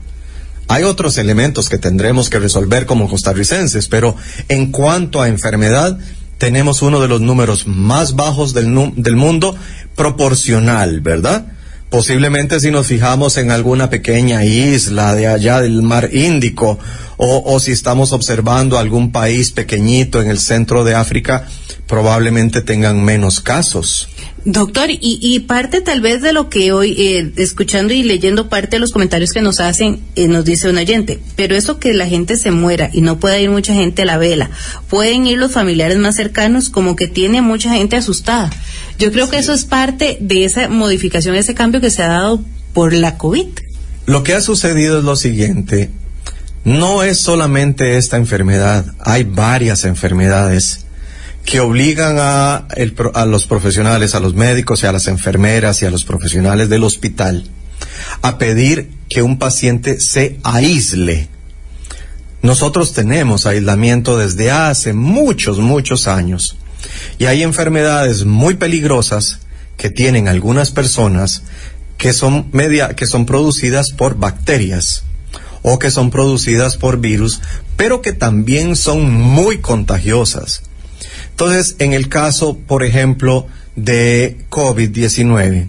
Hay otros elementos que tendremos que resolver como costarricenses, pero en cuanto a enfermedad, tenemos uno de los números más bajos del, del mundo proporcional, ¿verdad? Posiblemente si nos fijamos en alguna pequeña isla de allá del mar Índico o, o si estamos observando algún país pequeñito en el centro de África, probablemente tengan menos casos. Doctor, y, y parte tal vez de lo que hoy, eh, escuchando y leyendo parte de los comentarios que nos hacen, eh, nos dice un oyente, pero eso que la gente se muera y no pueda ir mucha gente a la vela, pueden ir los familiares más cercanos como que tiene mucha gente asustada. Yo creo que eso es parte de esa modificación, ese cambio que se ha dado por la COVID. Lo que ha sucedido es lo siguiente, no es solamente esta enfermedad, hay varias enfermedades que obligan a, los profesionales, a los médicos y a las enfermeras y a los profesionales del hospital a pedir que un paciente se aísle. Nosotros tenemos aislamiento desde hace muchos, muchos años. Y hay enfermedades muy peligrosas que tienen algunas personas que son media, que son producidas por bacterias o que son producidas por virus, pero que también son muy contagiosas. Entonces, en el caso, por ejemplo, de COVID-19,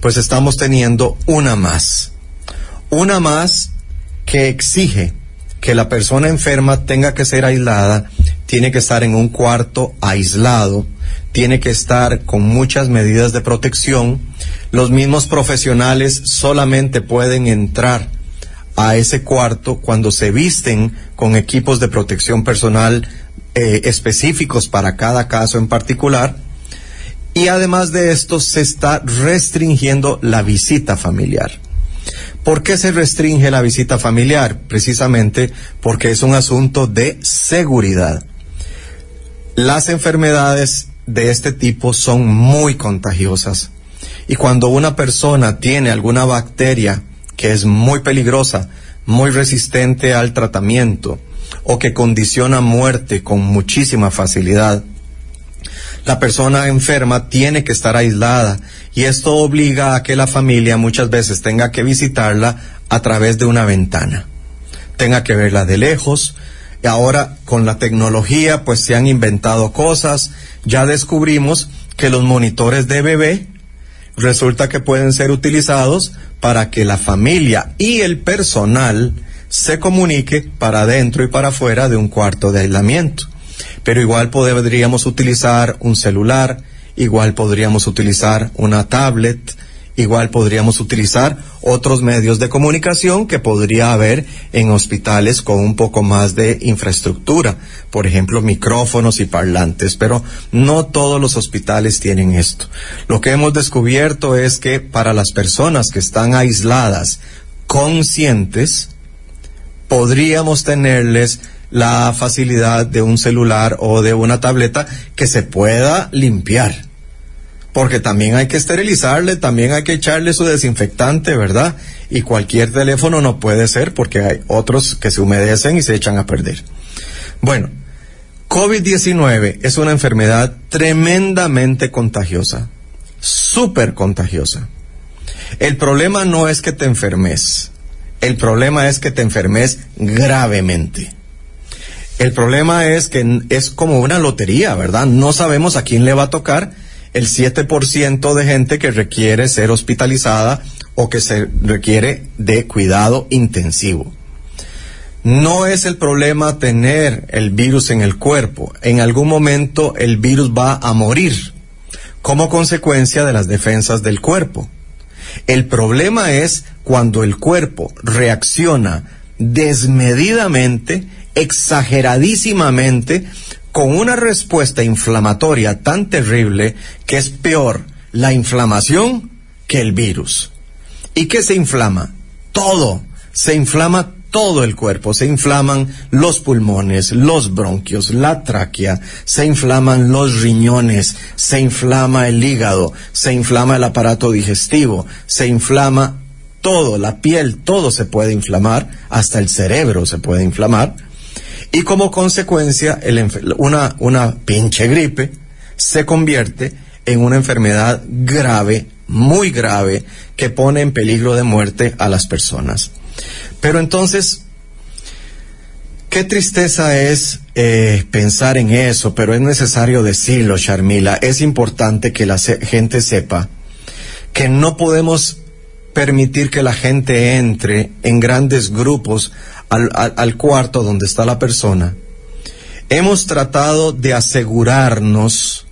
pues estamos teniendo una más. Una más que exige que la persona enferma tenga que ser aislada, tiene que estar en un cuarto aislado, tiene que estar con muchas medidas de protección. Los mismos profesionales solamente pueden entrar a ese cuarto cuando se visten con equipos de protección personal eh, específicos para cada caso en particular. Y además de esto, se está restringiendo la visita familiar. ¿Por qué se restringe la visita familiar? Precisamente porque es un asunto de seguridad. Las enfermedades de este tipo son muy contagiosas. Y cuando una persona tiene alguna bacteria que es muy peligrosa, muy resistente al tratamiento o que condiciona muerte con muchísima facilidad, la persona enferma tiene que estar aislada y esto obliga a que la familia muchas veces tenga que visitarla a través de una ventana, tenga que verla de lejos. Y ahora con la tecnología pues se han inventado cosas, ya descubrimos que los monitores de bebé resulta que pueden ser utilizados para que la familia y el personal se comunique para adentro y para afuera de un cuarto de aislamiento. Pero igual podríamos utilizar un celular, igual podríamos utilizar una tablet, igual podríamos utilizar otros medios de comunicación que podría haber en hospitales con un poco más de infraestructura, por ejemplo, micrófonos y parlantes, pero no todos los hospitales tienen esto. Lo que hemos descubierto es que para las personas que están aisladas, conscientes, podríamos tenerles la facilidad de un celular o de una tableta que se pueda limpiar. Porque también hay que esterilizarle, también hay que echarle su desinfectante, ¿verdad? Y cualquier teléfono no puede ser porque hay otros que se humedecen y se echan a perder. Bueno, COVID-19 es una enfermedad tremendamente contagiosa, súper contagiosa. El problema no es que te enfermes, el problema es que te enfermes gravemente. El problema es que es como una lotería, ¿verdad? No sabemos a quién le va a tocar el 7% de gente que requiere ser hospitalizada o que se requiere de cuidado intensivo. No es el problema tener el virus en el cuerpo. En algún momento el virus va a morir como consecuencia de las defensas del cuerpo. El problema es cuando el cuerpo reacciona desmedidamente exageradísimamente con una respuesta inflamatoria tan terrible que es peor la inflamación que el virus. ¿Y qué se inflama? Todo. Se inflama todo el cuerpo. Se inflaman los pulmones, los bronquios, la tráquea, se inflaman los riñones, se inflama el hígado, se inflama el aparato digestivo, se inflama todo, la piel, todo se puede inflamar, hasta el cerebro se puede inflamar y como consecuencia una, una pinche gripe se convierte en una enfermedad grave, muy grave, que pone en peligro de muerte a las personas. Pero entonces, qué tristeza es eh, pensar en eso, pero es necesario decirlo, Sharmila. Es importante que la gente sepa que no podemos permitir que la gente entre en grandes grupos al, cuarto donde está la persona, hemos tratado de asegurarnos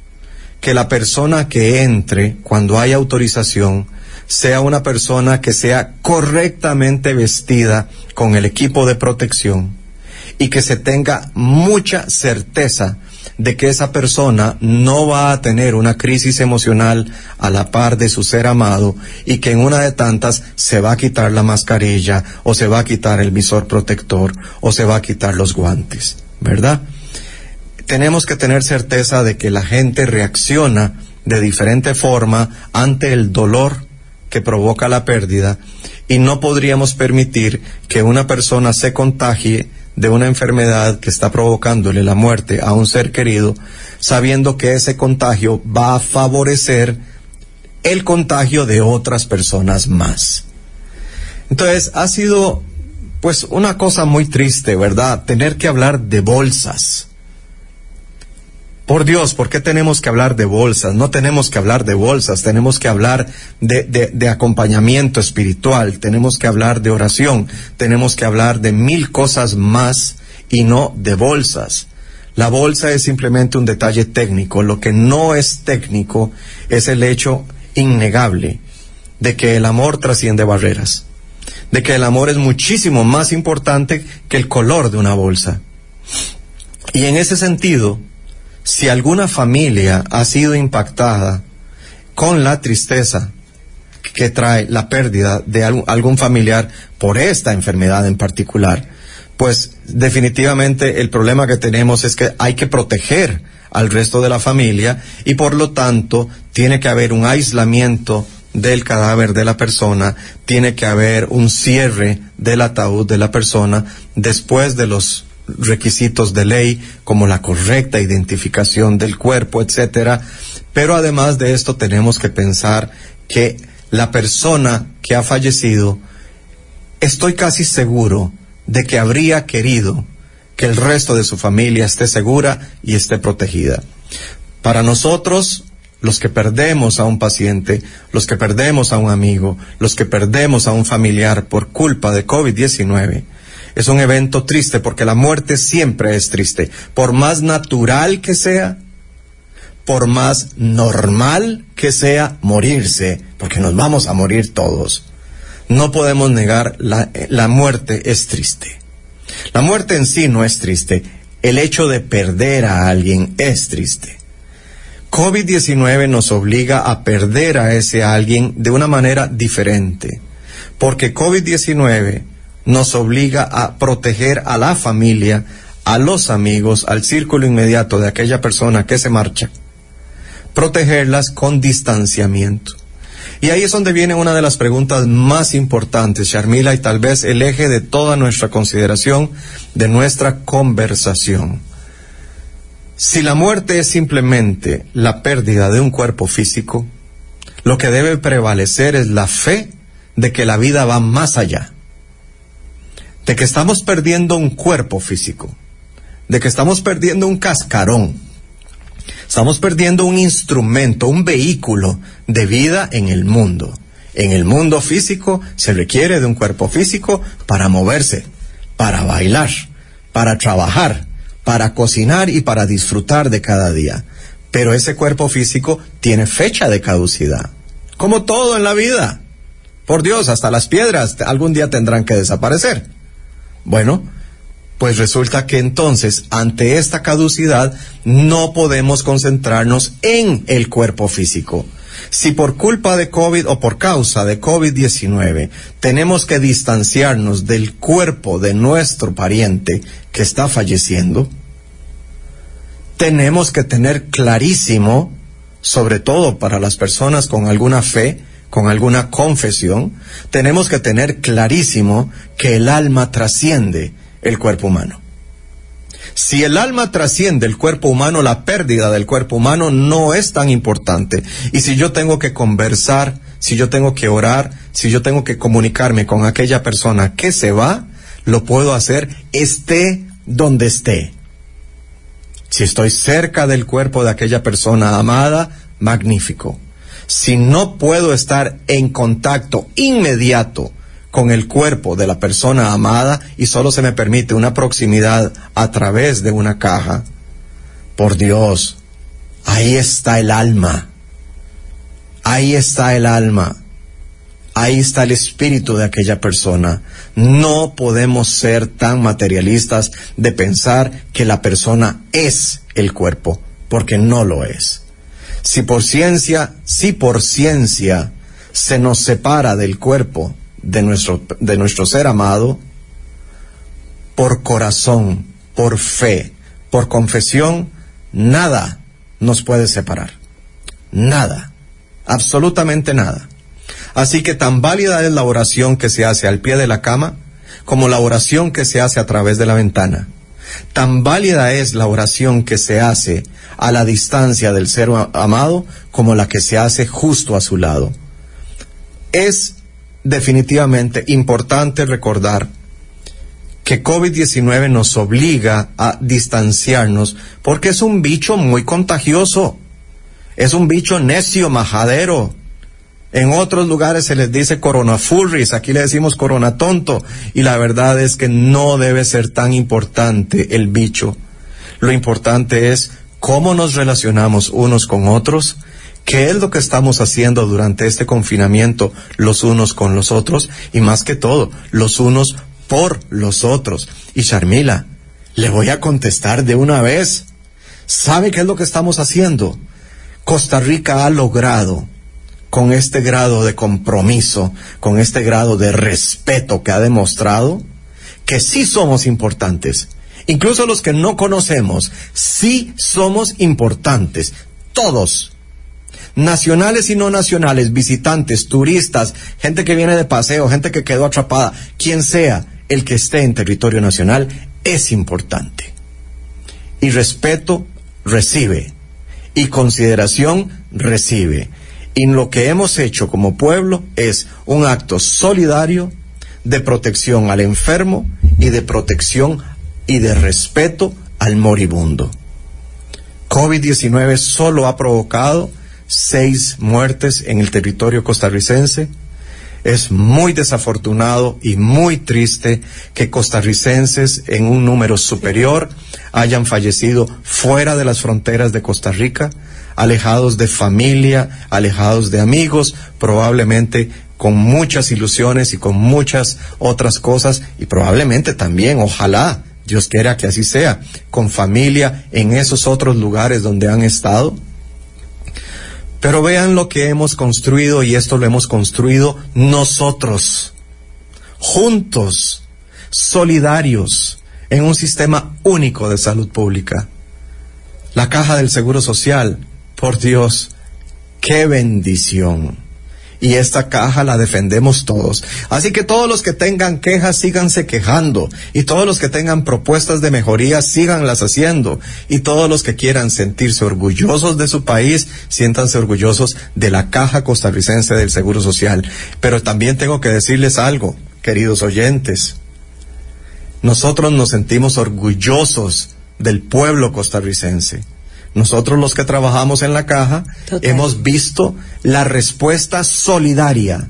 que la persona que entre, cuando hay autorización, sea una persona que sea correctamente vestida con el equipo de protección y que se tenga mucha certeza de que esa persona no va a tener una crisis emocional a la par de su ser amado y que en una de tantas se va a quitar la mascarilla o se va a quitar el visor protector o se va a quitar los guantes, ¿verdad? Tenemos que tener certeza de que la gente reacciona de diferente forma ante el dolor que provoca la pérdida y no podríamos permitir que una persona se contagie de una enfermedad que está provocándole la muerte a un ser querido, sabiendo que ese contagio va a favorecer el contagio de otras personas más. Entonces, ha sido pues una cosa muy triste, ¿verdad? Tener que hablar de bolsas por Dios, ¿por qué tenemos que hablar de bolsas? No tenemos que hablar de bolsas, tenemos que hablar de, acompañamiento espiritual, tenemos que hablar de oración, tenemos que hablar de mil cosas más y no de bolsas. La bolsa es simplemente un detalle técnico, lo que no es técnico es el hecho innegable de que el amor trasciende barreras, de que el amor es muchísimo más importante que el color de una bolsa. Y en ese sentido, si alguna familia ha sido impactada con la tristeza que trae la pérdida de algún, familiar por esta enfermedad en particular, pues definitivamente el problema que tenemos es que hay que proteger al resto de la familia y por lo tanto tiene que haber un aislamiento del cadáver de la persona, tiene que haber un cierre del ataúd de la persona después de los requisitos de ley como la correcta identificación del cuerpo, etcétera. Pero además de esto tenemos que pensar que la persona que ha fallecido, estoy casi seguro de que habría querido que el resto de su familia esté segura y esté protegida. Para nosotros, los que perdemos a un paciente, los que perdemos a un amigo, los que perdemos a un familiar por culpa de COVID-19, es un evento triste porque la muerte siempre es triste. Por más natural que sea, por más normal que sea morirse, porque nos vamos a morir todos. No podemos negar la, la muerte es triste. La muerte en sí no es triste. El hecho de perder a alguien es triste. COVID-19 nos obliga a perder a ese alguien de una manera diferente, porque COVID-19 nos obliga a proteger a la familia, a los amigos, al círculo inmediato de aquella persona que se marcha, protegerlas con distanciamiento. Y ahí es donde viene una de las preguntas más importantes, Sharmila, y tal vez el eje de toda nuestra consideración, de nuestra conversación. Si la muerte es simplemente la pérdida de un cuerpo físico, lo que debe prevalecer es la fe de que la vida va más allá, de que estamos perdiendo un cuerpo físico, de que estamos perdiendo un cascarón, estamos perdiendo un instrumento, un vehículo de vida en el mundo. En el mundo físico se requiere de un cuerpo físico para moverse, para bailar, para trabajar, para cocinar y para disfrutar de cada día. Pero ese cuerpo físico tiene fecha de caducidad. Como todo en la vida. Por Dios, hasta las piedras algún día tendrán que desaparecer. Bueno, pues resulta que entonces, ante esta caducidad, no podemos concentrarnos en el cuerpo físico. Si por culpa de COVID o por causa de COVID-19 tenemos que distanciarnos del cuerpo de nuestro pariente que está falleciendo, tenemos que tener clarísimo, sobre todo para las personas con alguna fe, con alguna confesión, tenemos que tener clarísimo que el alma trasciende el cuerpo humano. Si el alma trasciende el cuerpo humano, la pérdida del cuerpo humano no es tan importante. Y si yo tengo que conversar, si yo tengo que orar, si yo tengo que comunicarme con aquella persona que se va, lo puedo hacer esté donde esté. Si estoy cerca del cuerpo de aquella persona amada, magnífico. Si no puedo estar en contacto inmediato con el cuerpo de la persona amada y solo se me permite una proximidad a través de una caja, por Dios, ahí está el alma. Ahí está el alma. Ahí está el espíritu de aquella persona. No podemos ser tan materialistas de pensar que la persona es el cuerpo, porque no lo es. Si por ciencia, si por ciencia se nos separa del cuerpo de nuestro, de nuestro ser amado, por corazón, por fe, por confesión, nada nos puede separar. Nada. Absolutamente nada. Así que tan válida es la oración que se hace al pie de la cama como la oración que se hace a través de la ventana. Tan válida es la oración que se hace a la distancia del ser amado como la que se hace justo a su lado. Es definitivamente importante recordar que COVID-19 nos obliga a distanciarnos porque es un bicho muy contagioso. Es un bicho necio, majadero. En otros lugares se les dice corona furris, aquí le decimos corona tonto, y la verdad es que no debe ser tan importante el bicho. Lo importante es cómo nos relacionamos unos con otros, qué es lo que estamos haciendo durante este confinamiento los unos con los otros, y más que todo, los unos por los otros. Y Charmila, le voy a contestar de una vez. ¿Sabe qué es lo que estamos haciendo? Costa Rica ha logrado con este grado de compromiso, con este grado de respeto que ha demostrado, que sí somos importantes. Incluso los que no conocemos, sí somos importantes. Todos. Nacionales y no nacionales, visitantes, turistas, gente que viene de paseo, gente que quedó atrapada, quien sea el que esté en territorio nacional, es importante. Y respeto recibe. Y consideración recibe. Y lo que hemos hecho como pueblo es un acto solidario de protección al enfermo y de protección y de respeto al moribundo. COVID-19 solo ha provocado seis muertes en el territorio costarricense. Es muy desafortunado y muy triste que costarricenses en un número superior hayan fallecido fuera de las fronteras de Costa Rica, alejados de familia, alejados de amigos, probablemente con muchas ilusiones y con muchas otras cosas y probablemente también, ojalá, Dios quiera que así sea, con familia en esos otros lugares donde han estado. Pero vean lo que hemos construido y esto lo hemos construido nosotros, juntos, solidarios, en un sistema único de salud pública. La caja del Seguro Social, por Dios, qué bendición y esta caja la defendemos todos. Así que todos los que tengan quejas síganse quejando y todos los que tengan propuestas de mejoría síganlas haciendo y todos los que quieran sentirse orgullosos de su país siéntanse orgullosos de la caja costarricense del Seguro Social. Pero también tengo que decirles algo, queridos oyentes. Nosotros nos sentimos orgullosos del pueblo costarricense nosotros los que trabajamos en la caja Total. hemos visto la respuesta solidaria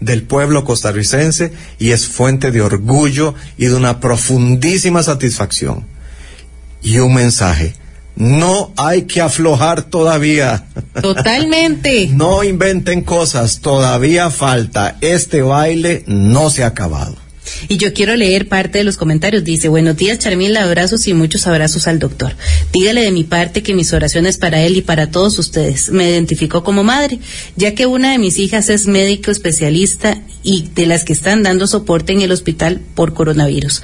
del pueblo costarricense y es fuente de orgullo y de una profundísima satisfacción. Y un mensaje, no hay que aflojar todavía. Totalmente. No inventen cosas, todavía falta. Este baile no se ha acabado. Y yo quiero leer parte de los comentarios. Dice, buenos días, Charmila, abrazos y muchos abrazos al doctor. Dígale de mi parte que mis oraciones para él y para todos ustedes. Me identificó como madre, ya que una de mis hijas es médico especialista y de las que están dando soporte en el hospital por coronavirus.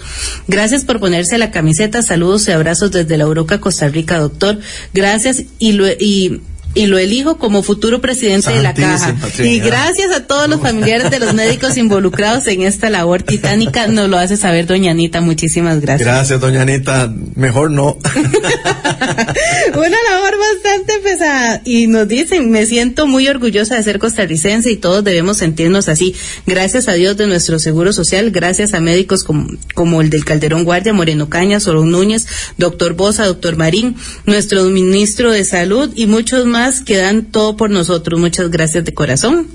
Gracias por ponerse la camiseta. Saludos y abrazos desde la Uroca, Costa Rica, doctor. Gracias y lo, y y lo elijo como futuro presidente de la caja. Y gracias a todos los familiares de los médicos involucrados en esta labor titánica, nos lo hace saber doña Anita. Muchísimas gracias. Gracias, doña Anita. Mejor no. Una labor bastante pesada. Y nos dicen, me siento muy orgullosa de ser costarricense y todos debemos sentirnos así. Gracias a Dios de nuestro Seguro Social, gracias a médicos como, como el del Calderón Guardia, Moreno Cañas, Solón Núñez, doctor Bosa, doctor Marín, nuestro ministro de Salud y muchos más que dan todo por nosotros. Muchas gracias de corazón.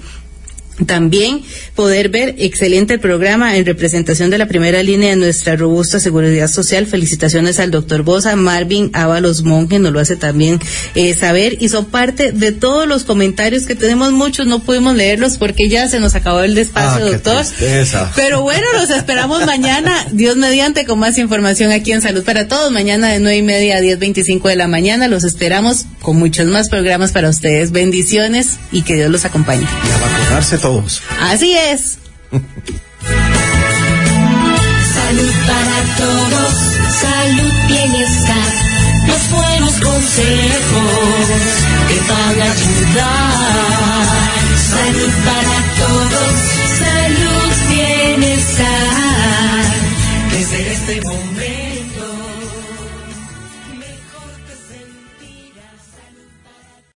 También poder ver excelente programa en representación de la primera línea de nuestra robusta seguridad social. Felicitaciones al doctor Bosa, Marvin Ábalos Monge nos lo hace también eh, saber y son parte de todos los comentarios que tenemos muchos, no pudimos leerlos porque ya se nos acabó el despacio, Ah, doctor. Pero bueno, los esperamos mañana, Dios mediante, con más información aquí en Salud para Todos. Mañana de nueve y media a diez veinticinco de la mañana los esperamos con muchos más programas para ustedes. Bendiciones y que Dios los acompañe. Y a vacunarse todos. Así es. Salud para todos, salud, bienestar, los buenos consejos que van a ayudar. Salud para todos,